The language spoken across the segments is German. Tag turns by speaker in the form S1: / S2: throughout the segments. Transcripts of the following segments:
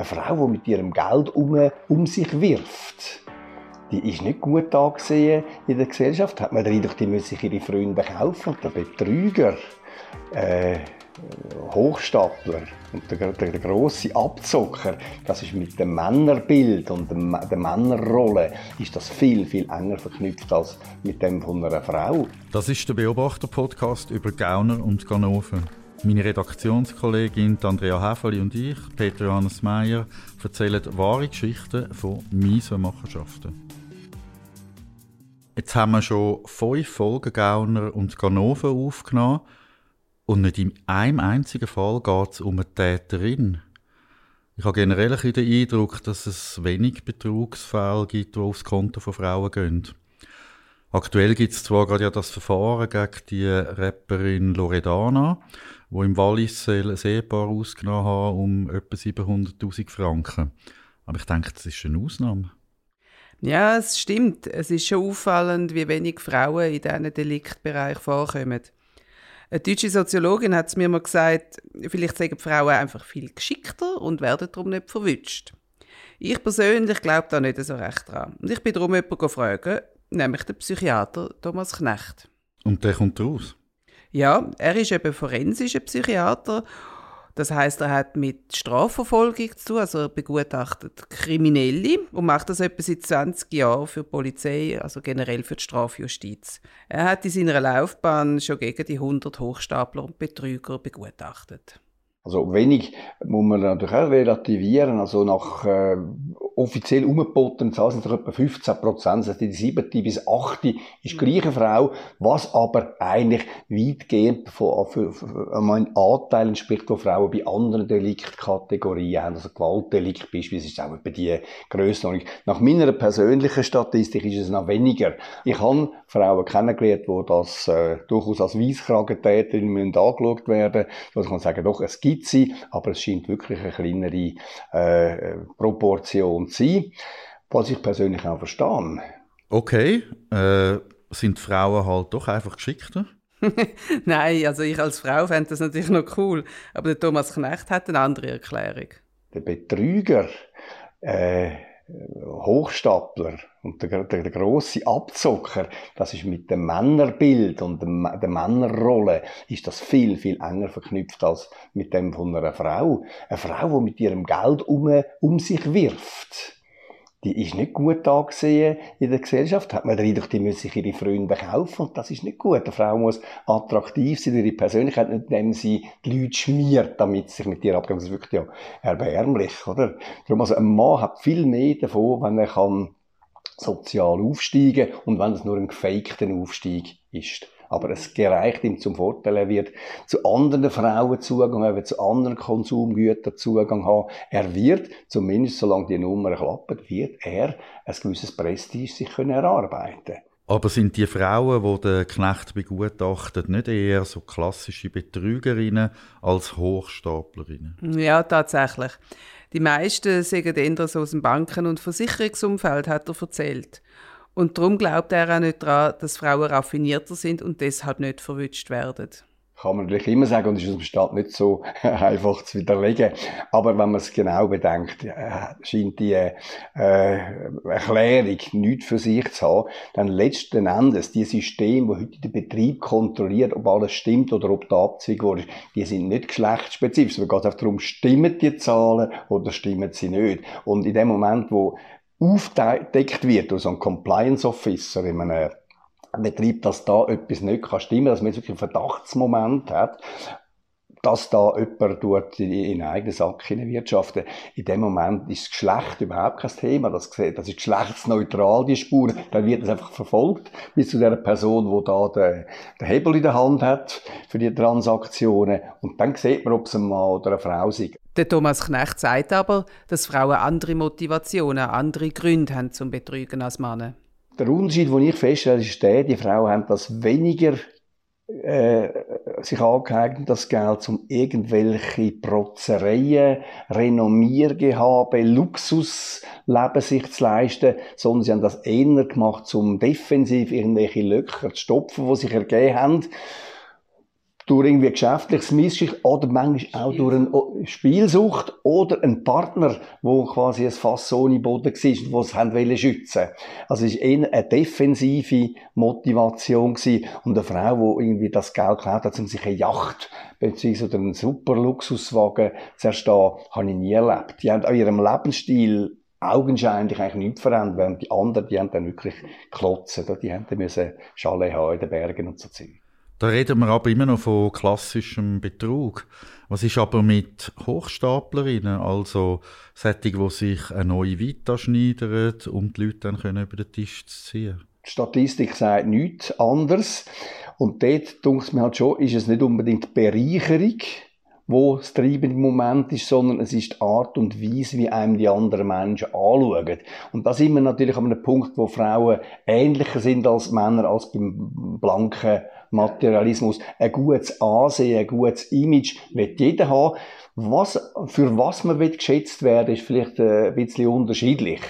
S1: Eine Frau, die mit ihrem Geld um, um sich wirft, die ist nicht gut angesehen in der Gesellschaft. Hat man den die müssen sich ihre Freunde kaufen. Der Betrüger, äh, Hochstapler und der, der, der grosse Abzocker, das ist mit dem Männerbild und dem, der Männerrolle ist das viel, viel enger verknüpft als mit dem von einer Frau.
S2: Das ist der Beobachter-Podcast über Gauner und Ganoven. Meine Redaktionskollegin Andrea Häfeli und ich, Peter Johannes Meyer, erzählen wahre Geschichten von miesen Machenschaften. Jetzt haben wir schon fünf Folgen Gauner und Ganoven aufgenommen und nicht in einem einzigen Fall geht es um eine Täterin. Ich habe generell ein den Eindruck, dass es wenig Betrugsfälle gibt, die aufs Konto von Frauen gehen. Aktuell gibt es zwar gerade ja das Verfahren gegen die Rapperin Loredana, wo im Wallis ein Ehepaar ausgenommen haben um etwa 700'000 Franken. Aber ich denke, das ist eine Ausnahme.
S3: Ja, es stimmt. Es ist schon auffallend, wie wenig Frauen in diesen Deliktbereich vorkommen. Eine deutsche Soziologin hat es mir mal gesagt, vielleicht sagen die Frauen einfach viel geschickter und werden darum nicht verwünscht. Ich persönlich glaube da nicht so recht dran. Und ich bin darum jemanden fragen, nämlich den Psychiater Thomas Knecht.
S2: Und der kommt raus?
S3: Ja, er ist eben forensischer Psychiater das heißt, er hat mit Strafverfolgung zu tun, also er begutachtet Kriminelle und macht das etwa seit 20 Jahren für die Polizei, also generell für die Strafjustiz. Er hat in seiner Laufbahn schon gegen die 100 Hochstapler und Betrüger begutachtet.
S1: Also wenig muss man natürlich auch relativieren. Also nach äh, offiziell umgebotenen Zahlen sind es etwa 15 Prozent. Also die siebte bis achte ist gleiche Frau, was aber eigentlich weitgehend von, für, für, einen Anteil entspricht, wo Frauen bei anderen Deliktkategorien haben. Also Gewaltdelikt beispielsweise auch etwa die Grössenordnung. Nach meiner persönlichen Statistik ist es noch weniger. Ich habe Frauen kennengelernt, wo das äh, durchaus als Weisskragentäterin angeschaut werden müssen. Also ich kann sagen, doch, es gibt gibt sie, aber es scheint wirklich eine kleinere äh, Proportion zu sein, was ich persönlich auch verstehe.
S2: Okay, äh, sind Frauen halt doch einfach geschickter?
S3: Nein, also ich als Frau fände das natürlich noch cool, aber der Thomas Knecht hat eine andere Erklärung.
S1: Der Betrüger, äh, Hochstapler und der, der, der große Abzocker, das ist mit dem Männerbild und dem, der Männerrolle ist das viel, viel enger verknüpft als mit dem von einer Frau. Eine Frau, die mit ihrem Geld um, um sich wirft die ist nicht gut angesehen in der Gesellschaft. Hat man den Eindruck, die müssen sich ihre Freunde kaufen und das ist nicht gut. Eine Frau muss attraktiv sein, ihre Persönlichkeit, nicht indem sie die Leute schmiert, damit sie sich mit ihr abgeben. Das ist wirklich ja erbärmlich, oder? Darum, also ein Mann hat viel mehr davon, wenn er kann sozial aufsteigen und wenn es nur ein gefakter Aufstieg ist aber es gereicht ihm zum Vorteil. Er wird zu anderen Frauen Zugang haben, zu anderen Konsumgütern Zugang haben. Er wird, zumindest solange die Nummer klappt, wird er ein gewisses Prestige sich können erarbeiten
S2: aber sind die Frauen, die den Knecht begutachten, nicht eher so klassische Betrügerinnen als Hochstaplerinnen?
S3: Ja, tatsächlich. Die meisten sagen eher so aus dem Banken- und Versicherungsumfeld, hat er erzählt. Und darum glaubt er auch nicht daran, dass Frauen raffinierter sind und deshalb nicht verwünscht werden.
S1: Kann man natürlich immer sagen, und ist aus dem Staat nicht so einfach zu widerlegen. Aber wenn man es genau bedenkt, äh, scheint die äh, Erklärung nichts für sich zu haben, dann letzten Endes, die Systeme, die heute den Betrieb kontrolliert, ob alles stimmt oder ob der Abzweig wurde, die sind nicht geschlechtsspezifisch. Es geht einfach darum, stimmen die Zahlen oder stimmen sie nicht. Und in dem Moment, wo aufdeckt wird durch so einen Compliance Officer in einem Betrieb, dass da etwas nicht kann stimmen, dass man jetzt wirklich einen Verdachtsmoment hat, dass da jemand tut in einen eigenen Sack wirtschaften. In dem Moment ist das Geschlecht überhaupt kein Thema. Das, das ist geschlechtsneutral, die Spuren. Dann wird es einfach verfolgt bis zu der Person, wo da den, den Hebel in der Hand hat für die Transaktionen. Und dann sieht man, ob es ein Mann oder eine Frau ist.
S3: Der Thomas Knecht sagt aber, dass Frauen andere Motivationen, andere Gründe haben zum Betrügen als Männer.
S1: Der Unterschied, den ich feststelle, ist der, die Frauen haben das weniger äh, sich angeeignet, das Geld, um irgendwelche Protzereien, Renommiergehabe, Luxusleben sich zu leisten, sondern sie haben das eher gemacht, um defensiv irgendwelche Löcher zu stopfen, die sich ergeben haben durch irgendwie geschäftliches Missgeschick oder manchmal auch durch eine Spielsucht oder ein Partner, wo quasi ein Fass ohne Boden war, wo es haben schützen Also es war eher eine defensive Motivation gewesen. und eine Frau, die irgendwie das Geld geklaut hat, um sich eine Yacht beziehungsweise einen super Luxuswagen zu erstehen, habe ich nie erlebt. Die haben an ihrem Lebensstil augenscheinlich eigentlich nichts verändert, während die anderen, die haben dann wirklich klotzen, die haben dann müssen Chalet haben in den Bergen und so Zeug.
S2: Da reden wir aber immer noch von klassischem Betrug. Was ist aber mit Hochstaplerinnen, also solche, die sich eine neue Vita schneidern, um die Leute dann können über den Tisch zu ziehen?
S1: Die Statistik sagt nichts anderes. Und dort, denke ich mir halt schon, ist es nicht unbedingt Bereicherung, wo das treibende Moment ist, sondern es ist die Art und Weise, wie einem die anderen Menschen anschauen. Und da sind wir natürlich an einem Punkt, wo Frauen ähnlicher sind als Männer, als beim blanken Materialismus. Ein gutes Ansehen, ein gutes Image wird jeder haben. Was, für was man geschätzt werden ist vielleicht äh, ein bisschen unterschiedlich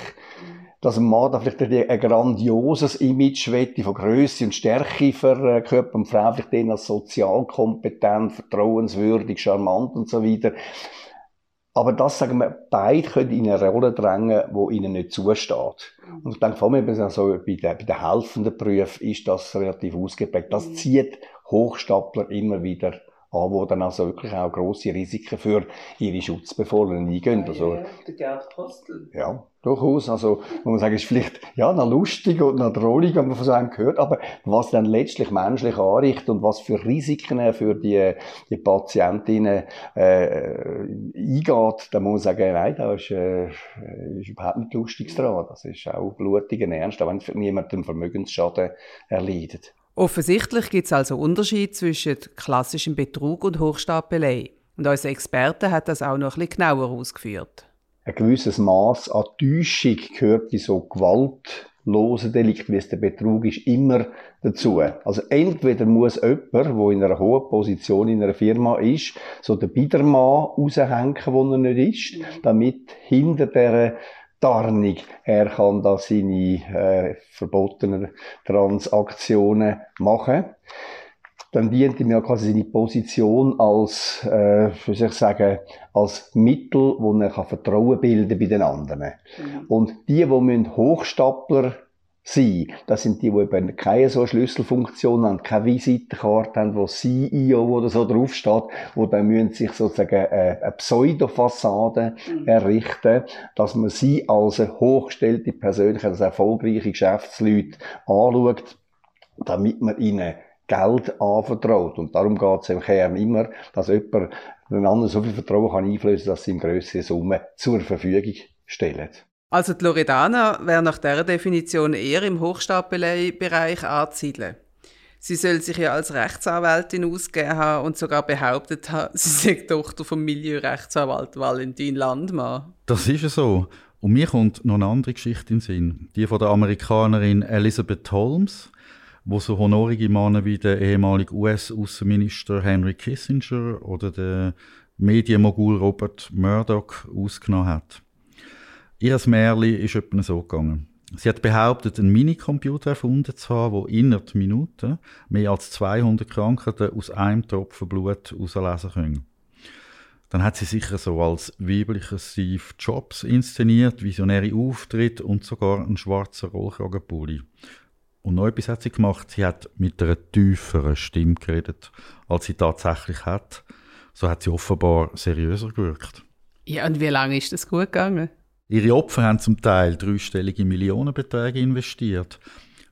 S1: dass ein Mann da vielleicht ein grandioses Image wette von Größe und Stärke verkörpert und Frau vielleicht den als sozial kompetent, vertrauenswürdig, charmant und so weiter. Aber das, sagen wir, beide können in eine Rolle drängen, die ihnen nicht zusteht. Und ich denke, vor allem also bei den, bei den helfenden Berufen ist das relativ ausgeprägt. Das mhm. zieht Hochstapler immer wieder an, die dann also wirklich auch grosse Risiken für ihre Schutzbefohlenen eingehen. Also,
S3: ja, der Gerd Postel.
S1: Ja, durchaus. Also, wo man sagen, ist vielleicht, ja, noch lustig und noch drollig, wenn man von so einem gehört, aber was dann letztlich menschlich anrichtet und was für Risiken für die, die Patientinnen, äh, eingeht, da muss man sagen, nein, da ist, äh, ist überhaupt nicht Lustiges dran. Das ist auch blutigen Ernst, auch wenn niemand einen Vermögensschaden erleidet.
S3: Offensichtlich gibt es also Unterschied zwischen klassischem Betrug und Hochstapelei. Und unser Experte hat das auch noch ein bisschen genauer ausgeführt.
S1: Ein gewisses Maß an Täuschung gehört bei so gewaltlosen Delikten, wie es der Betrug ist, immer dazu. Also entweder muss jemand, der in einer hohen Position in einer Firma ist, so den Biedermann raushängen, wo er nicht ist, damit hinter dieser Tarnung. Er kann da seine äh, verbotenen Transaktionen machen. Dann dient ihm ja quasi seine Position als, äh, wie ich sagen, als Mittel, wo er kann Vertrauen bilden bei den anderen. Mhm. Und die, die Hochstapler sein. Das sind die, die eben keine so Schlüsselfunktion haben, keine Visitenkarte haben, wo CEO oder so draufsteht, wo dann müssen sich sozusagen äh, eine Pseudofassade mhm. errichten, dass man sie als eine hochgestellte Persönlichkeit, als erfolgreiche Geschäftsleute anschaut, damit man ihnen Geld anvertraut. Und darum geht es im Kern immer, dass jemand den anderen so viel Vertrauen kann einflößen, dass sie ihm grössere Summen zur Verfügung stellen.
S3: Also die Loredana wäre nach dieser Definition eher im Hochstapelei-Bereich anzusiedeln. Sie soll sich ja als Rechtsanwältin ausgegeben haben und sogar behauptet haben, sie sei Tochter vom Milieurechtsanwalt Valentin Landmann.
S2: Das ist ja so. Und mir kommt noch eine andere Geschichte in Sinn. Die von der Amerikanerin Elizabeth Holmes, wo so honorige Männer wie der ehemalige US-Außenminister Henry Kissinger oder der Medienmogul Robert Murdoch ausgenommen hat. Ihr Märli ist etwa so gegangen. Sie hat behauptet, einen Minicomputer erfunden zu haben, der innerhalb Minuten mehr als 200 Krankheiten aus einem Tropfen Blut auslesen können. Dann hat sie sicher so als weiblicher Steve Jobs inszeniert, visionäre Auftritt und sogar einen schwarzen Rollkragenpulli. Und noch etwas hat sie gemacht, sie hat mit einer tieferen Stimme geredet, als sie tatsächlich hat. So hat sie offenbar seriöser gewirkt.
S3: Ja, und wie lange ist das gut gegangen?
S2: Ihre Opfer haben zum Teil dreistellige Millionenbeträge investiert.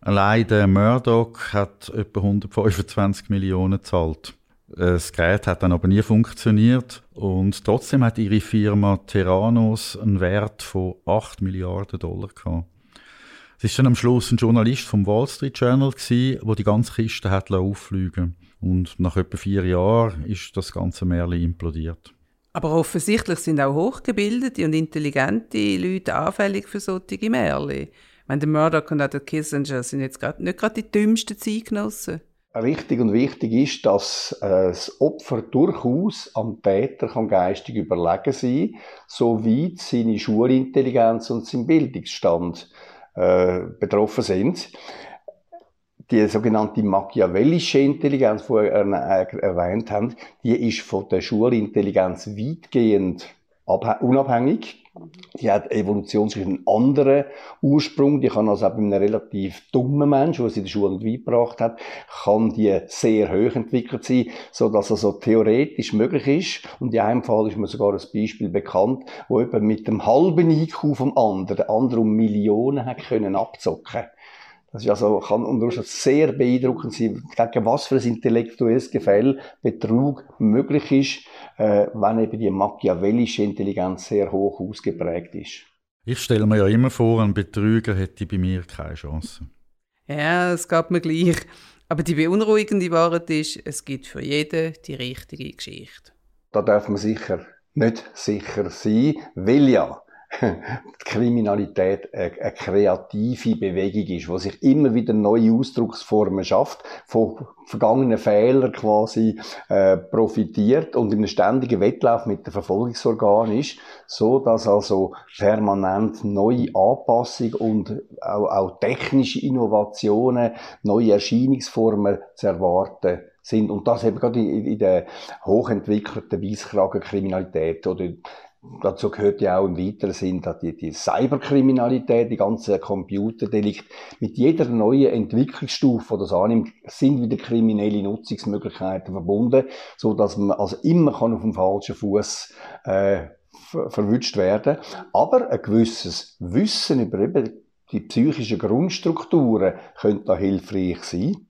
S2: Allein der Murdoch hat etwa 125 Millionen gezahlt. Das Gerät hat dann aber nie funktioniert und trotzdem hat ihre Firma Terranos einen Wert von 8 Milliarden Dollar gehabt. Es ist dann am Schluss ein Journalist vom Wall Street Journal der die ganze Kiste hat auffliegen und nach etwa vier Jahren ist das ganze Märchen implodiert.
S3: Aber offensichtlich sind auch hochgebildete und intelligente Leute anfällig für solche Märchen. Wenn der Murdoch und auch der Kissinger sind jetzt grad, nicht gerade die dümmsten Zeitgenossen.
S1: Richtig und wichtig ist, dass äh, das Opfer durchaus am Täter kann geistig überlegen sein, soweit seine Schulintelligenz und sein Bildungsstand äh, betroffen sind die sogenannte machiavellische Intelligenz, die wir erwähnt haben, die ist von der Schulintelligenz weitgehend unabhängig. Die hat evolutionslich einen anderen Ursprung. Die kann also auch bei einem relativ dummen Menschen, der sie in der Schule nicht beigebracht hat, kann die sehr hoch entwickelt sein, so dass also theoretisch möglich ist. Und in einem Fall ist mir sogar ein Beispiel bekannt, wo jemand mit dem halben IQ vom anderen, der andere um Millionen hat können abzocken. Das ist also, kann unter sehr beeindruckend sein, gegen was für ein intellektuelles Gefäll Betrug möglich ist, äh, wenn eben die machiavellische Intelligenz sehr hoch ausgeprägt ist.
S2: Ich stelle mir ja immer vor, ein Betrüger hätte bei mir keine Chance.
S3: Ja, es gab mir gleich. Aber die beunruhigende Wahrheit ist, es gibt für jeden die richtige Geschichte.
S1: Da darf man sicher nicht sicher sein, weil ja Kriminalität eine, kreative Bewegung ist, die sich immer wieder neue Ausdrucksformen schafft, von vergangenen Fehlern quasi äh, profitiert und in einem ständigen Wettlauf mit den Verfolgungsorganen ist, so dass also permanent neue Anpassungen und auch, auch technische Innovationen, neue Erscheinungsformen zu erwarten sind. Und das eben gerade in, in der hochentwickelten Weisskragenkriminalität oder Dazu gehört ja auch im weiteren Sinn die, die Cyberkriminalität, die ganze Computerdelikt. Mit jeder neuen Entwicklungsstufe, die das annimmt, sind wieder kriminelle Nutzungsmöglichkeiten verbunden, so dass man also immer kann auf dem falschen Fuß äh, verwünscht werden. Aber ein gewisses Wissen über eben die psychischen Grundstrukturen könnte da hilfreich sein.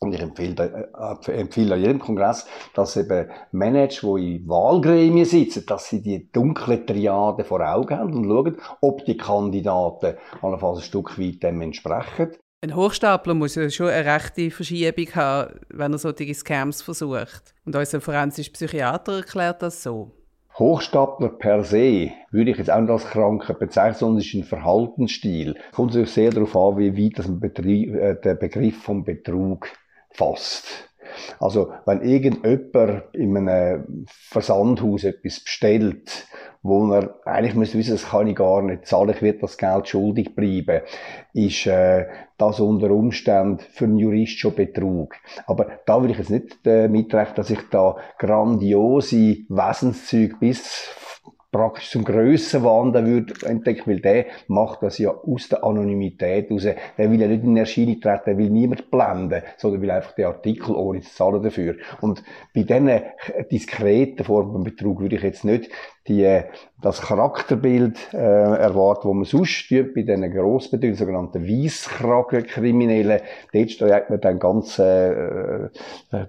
S1: Und ich empfehle, äh, empfehle an jedem Kongress, dass eben Manager, die in Wahlgremien sitzen, dass sie die dunkle Triade vor Augen haben und schauen, ob die Kandidaten allenfalls ein Stück weit dem entsprechen.
S3: Ein Hochstapler muss ja schon eine rechte Verschiebung haben, wenn er solche Scams versucht. Und unser forensischer Psychiater erklärt das so.
S1: Hochstapler per se würde ich jetzt auch nicht als Krankheit bezeichnen, sondern es ist ein Verhaltensstil. Es kommt sehr darauf an, wie weit Betrieb, äh, der Begriff vom Betrug fasst. Also, wenn irgendjemand in einem Versandhaus etwas bestellt, wo er eigentlich muss wissen, das kann ich gar nicht zahlen, ich werde das Geld schuldig bleiben, ist äh, das unter Umständen für einen Jurist schon Betrug. Aber da würde ich jetzt nicht äh, mitrechnen, dass ich da grandiose Wesenszüge bis praktisch zum Grössenwahn würde entdecken, weil der macht das ja aus der Anonymität raus. Der will ja nicht in Erscheinung treten, der will niemand blenden, sondern will einfach den Artikel ohne zu zahlen dafür. Und bei diesen diskreten Formen Betrug würde ich jetzt nicht die, das Charakterbild äh, erwarten, wo man sonst tut, bei diesen Grossbetrügern, sogenannten Weisskragenkriminellen. Dort steht man dann ganz äh, äh,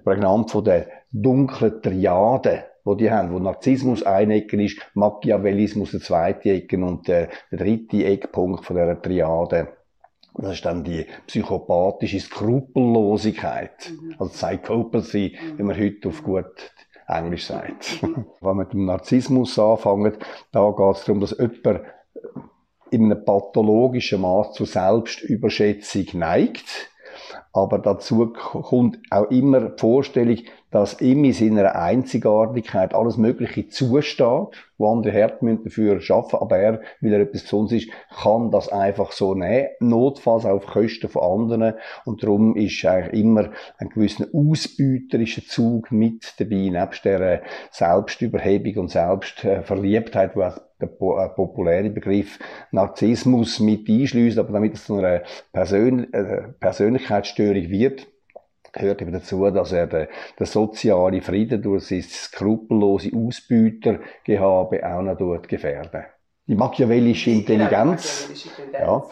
S1: prägnant von der dunklen Triade wo die haben, wo Narzissmus eine Ecke ist, Machiavellismus eine zweite Ecke und äh, der dritte Eckpunkt von der Triade. Das ist dann die psychopathische Skrupellosigkeit, mhm. also Psychopathy, mhm. wie man heute auf gut Englisch sagt. Mhm. Wenn man mit dem Narzissmus anfängt, da geht es darum, dass jemand in einem pathologischen Maß zu Selbstüberschätzung neigt. Aber dazu kommt auch immer die Vorstellung, dass ihm in seiner Einzigartigkeit alles Mögliche zusteht, wo andere Härte dafür schaffen, aber er, weil er etwas Besonderes ist, kann das einfach so nehmen, notfalls auf Kosten von anderen. Und darum ist eigentlich immer ein gewisser ausbeuterischer Zug mit dabei, nebst der Selbstüberhebung und Selbstverliebtheit, wo der äh, populäre Begriff Narzissmus mit einschließt, aber damit es zu einer Persön äh, Persönlichkeitsstörung wird, gehört eben dazu, dass er den, den sozialen Frieden durch sein skrupellose Ausbeutergehabe auch noch gefährden. Die machiavellische Intelligenz, ja,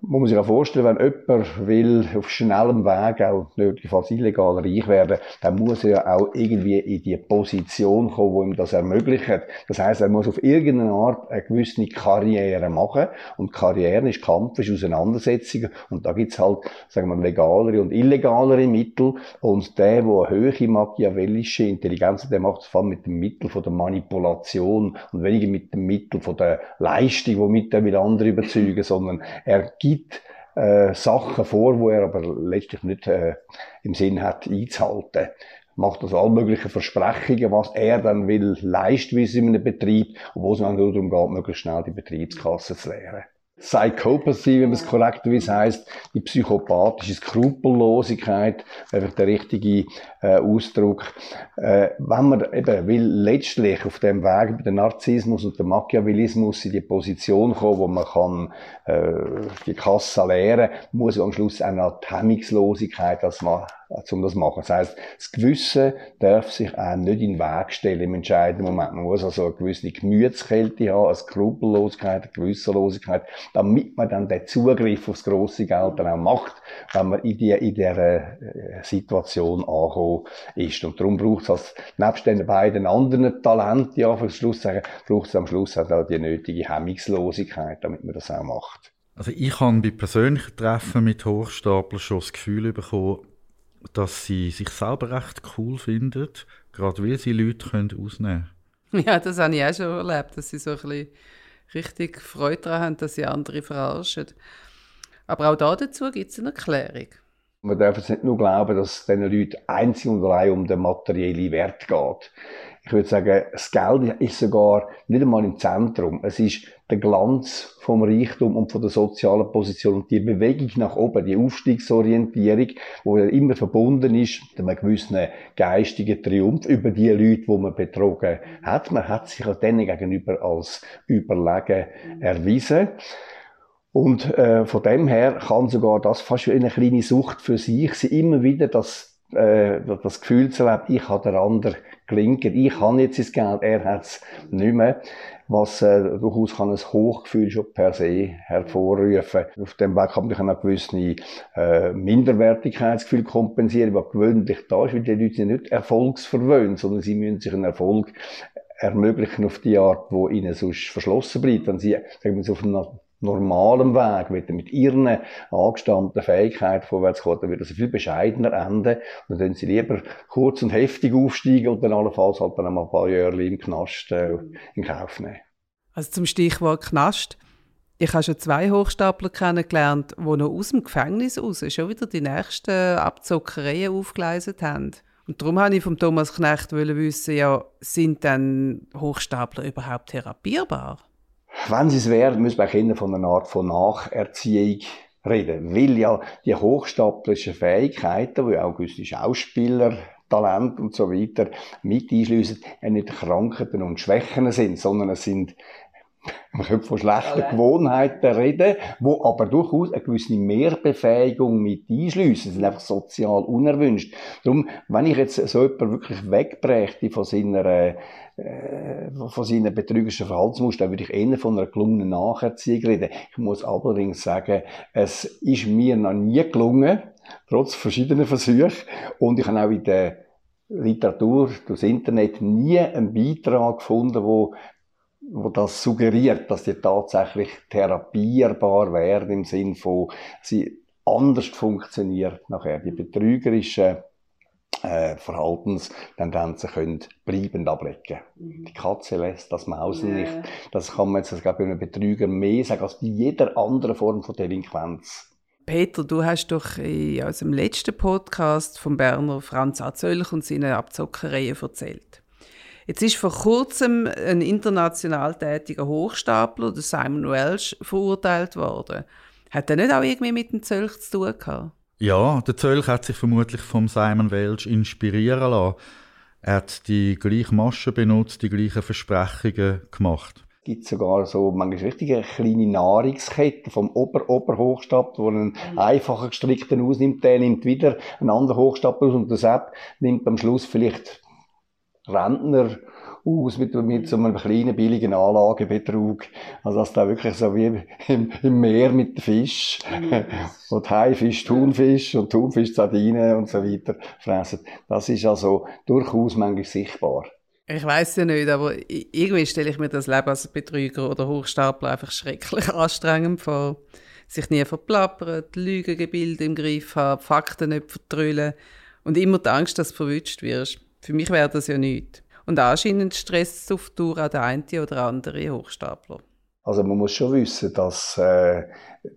S1: muss man sich auch vorstellen, wenn jemand will auf schnellem Weg auch nötigenfalls illegal reich werden, dann muss er ja auch irgendwie in die Position kommen, wo ihm das ermöglicht. Das heißt, er muss auf irgendeine Art eine gewisse Karriere machen. Und Karriere ist Kampf, ist Auseinandersetzung. Und da gibt's halt, sagen wir, legalere und illegalere Mittel. Und der, der eine hohe machiavellische Intelligenz hat, der macht es vor allem mit dem Mittel von der Manipulation und weniger mit dem Mittel von der Leistung, womit er will andere überzeugen, sondern er gibt äh, Sachen vor, wo er aber letztlich nicht äh, im Sinn hat einzuhalten. Macht also all möglichen Versprechungen, was er dann will, leisten wie in einem Betrieb, wo es dann nur darum geht, möglichst schnell die Betriebskasse zu leeren. Psychopathy, wie man es korrekterweise heißt, die psychopathische Skrupellosigkeit, einfach der richtige äh, Ausdruck. Äh, wenn man eben will letztlich auf dem Weg über den Narzissmus und den Machiavellismus in die Position kommen, wo man kann äh, die Kasse leeren, muss am Schluss auch die Hemmungslosigkeit als man um das zu machen. Das heisst, das Gewissen darf sich einem nicht in den Weg stellen im entscheidenden Moment. Man muss also eine gewisse Gemütskälte haben, eine Skrupellosigkeit, eine Gewissenlosigkeit, damit man dann den Zugriff aufs grosse Geld dann auch macht, wenn man in, die, in dieser äh, Situation angekommen ist. Und darum braucht es als, nebst den beiden anderen Talenten, ja, für Schluss sagen, braucht es am Schluss auch die nötige Hemmungslosigkeit, damit man das auch macht.
S2: Also ich habe bei persönlichen Treffen mit Hochstapler schon das Gefühl bekommen, dass sie sich selber recht cool finden, gerade weil sie Leute können ausnehmen
S3: können. Ja, das habe ich auch schon erlebt, dass sie so ein bisschen richtig Freude daran haben, dass sie andere verarschen. Aber auch dazu gibt es eine Erklärung.
S1: Man darf jetzt nicht nur glauben, dass es diesen Leuten einzig und allein um den materiellen Wert geht. Ich würde sagen, das Geld ist sogar nicht einmal im Zentrum. Es ist der Glanz vom Reichtum und von der sozialen Position und die Bewegung nach oben, die Aufstiegsorientierung, wo immer verbunden ist mit einem gewissen geistigen Triumph über die Leute, die man betrogen hat. Man hat sich auch denen gegenüber als überlegen erwiesen. Und äh, von dem her kann sogar das fast wie eine kleine Sucht für sich sein, immer wieder das, äh, das Gefühl zu erleben, ich habe der andere gelingt, ich habe jetzt das Geld, er hat es nicht mehr, was äh, durchaus kann ein Hochgefühl schon per se hervorrufen. Auf dem Weg kann man auch gewisse äh, Minderwertigkeitsgefühl kompensieren, was gewöhnlich da ist, weil die Leute sind nicht erfolgsverwöhnt, sondern sie müssen sich einen Erfolg ermöglichen auf die Art, wo ihnen sonst verschlossen bleibt. Wenn sie, sagen wir auf einer normalem Weg, mit, mit ihren angestammten Fähigkeiten vorwärts kommen, dann wird das viel bescheidener enden. Und dann sie lieber kurz und heftig aufsteigen und dann allenfalls halt dann ein paar Jahre im Knast äh, in Kauf nehmen.
S3: Also zum Stichwort Knast. Ich habe schon zwei Hochstapler kennengelernt, die noch aus dem Gefängnis raus schon wieder die nächsten Abzockereien aufgeleistet haben. Und darum wollte ich von Thomas Knecht wissen, ja, sind denn Hochstapler überhaupt therapierbar?
S1: Wenn sie es wären, müssen wir Kinder von einer Art von Nacherziehung reden. Weil ja die hochstaplerischen Fähigkeiten, die auch gewisse Schauspieler, Talent und so weiter mit einschliessen, ja nicht Krankheiten und Schwächen sind, sondern es sind man könnte von schlechten Gewohnheiten reden, wo aber durchaus eine gewisse Mehrbefähigung mit einschliessen. Sie sind einfach sozial unerwünscht. Darum, wenn ich jetzt so jemanden wirklich wegbrächte von seiner, äh, von seinen betrügerischen Verhaltensmustern, würde ich eher von einer gelungenen Nacherziehung reden. Ich muss allerdings sagen, es ist mir noch nie gelungen, trotz verschiedener Versuche, und ich habe auch in der Literatur, durchs Internet nie einen Beitrag gefunden, wo wo das suggeriert, dass die tatsächlich therapierbar wären im Sinn von, sie anders funktioniert nachher. Die betrügerischen äh, Verhaltenstendenzen können bleibend ablegen. Mhm. Die Katze lässt das Mausen yeah. nicht. Das kann man jetzt, glaube bei einem Betrüger mehr sagen als bei jeder anderen Form von Delinquenz.
S3: Peter, du hast doch in unserem letzten Podcast vom Berner Franz Azölch und seinen Abzockereien erzählt. Jetzt ist vor kurzem ein international tätiger Hochstapler, der Simon Welsh, verurteilt worden. Hat er nicht auch irgendwie mit dem Zölch zu tun gehabt?
S2: Ja, der Zölch hat sich vermutlich vom Simon Welsh inspirieren lassen. Er hat die gleiche Masche benutzt, die gleichen Versprechungen gemacht.
S1: Es gibt sogar so manchmal richtige kleine Nahrungskette vom Ober-Ober-Hochstapler, wo einen mhm. einfacher gestrickten ausnimmt, der nimmt wieder einen anderen Hochstapler aus und der Sepp nimmt am Schluss vielleicht Rentner aus mit, mit so einem kleinen, billigen Anlagebetrug. Also, das da wirklich so wie im, im Meer mit Fisch. Yes. und Haifisch, Thunfisch und Thunfisch, Sardinen und so weiter fressen. Das ist also durchaus manchmal sichtbar.
S3: Ich weiß ja nicht, aber irgendwie stelle ich mir das Leben als Betrüger oder Hochstapler einfach schrecklich anstrengend vor. Sich nie verplappern, Lügengebilde im Griff haben, Fakten nicht vertrüllen und immer die Angst, dass du verwünscht wirst. Für mich wäre das ja nichts. Und anscheinend stresst es auf Tour auch der eine oder andere Hochstapler.
S1: Also man muss schon wissen, dass äh,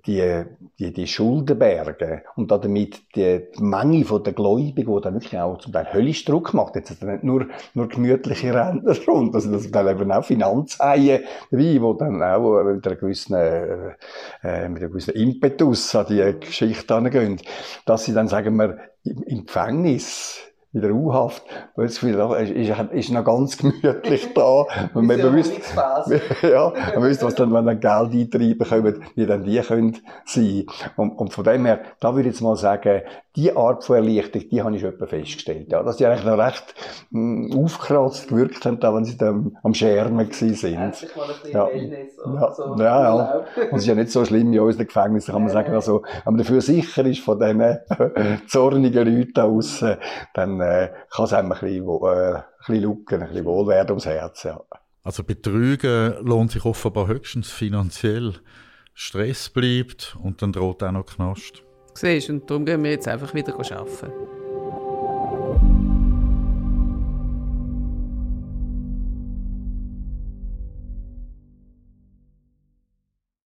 S1: die, die, die Schuldenberge und damit die Menge der Gläubigen, die dann wirklich auch zum Teil höllisch Druck macht, jetzt nicht nur, nur gemütliche Rentner rund, also das sind dann eben auch Finanzhaie dabei, die dann auch mit einer gewissen, äh, äh, mit einem gewissen Impetus an die Geschichte angehen, dass sie dann, sagen wir, im Gefängnis in der U-Haft, weil es wieder ist, ist, ist noch ganz gemütlich da. Und man, wüsste, ja, man wüsste, was dann, wenn dann Geld eintreiben kommen, wie dann die können sein. Und, und von dem her, da würde ich jetzt mal sagen, die Art von Erleichterung, die habe ich schon etwa festgestellt. Ja, dass die eigentlich noch recht mh, hm, aufgeratzt gewirkt haben, da, wenn sie dann am Schermen gewesen sind. Ja. Ja. So ja, ja. Und es ist ja nicht so schlimm in unseren Gefängnissen, kann man sagen. Also, wenn man dafür sicher ist von diesen zornigen Leuten da aussen, dann äh, kann es einem ein bisschen, äh, ein bisschen lucken, ein bisschen wohl werden ums Herz. Ja.
S2: Also Betrügen lohnt sich offenbar höchstens finanziell. Stress bleibt und dann droht auch noch Knast.
S3: Siehst und darum gehen wir jetzt einfach wieder arbeiten.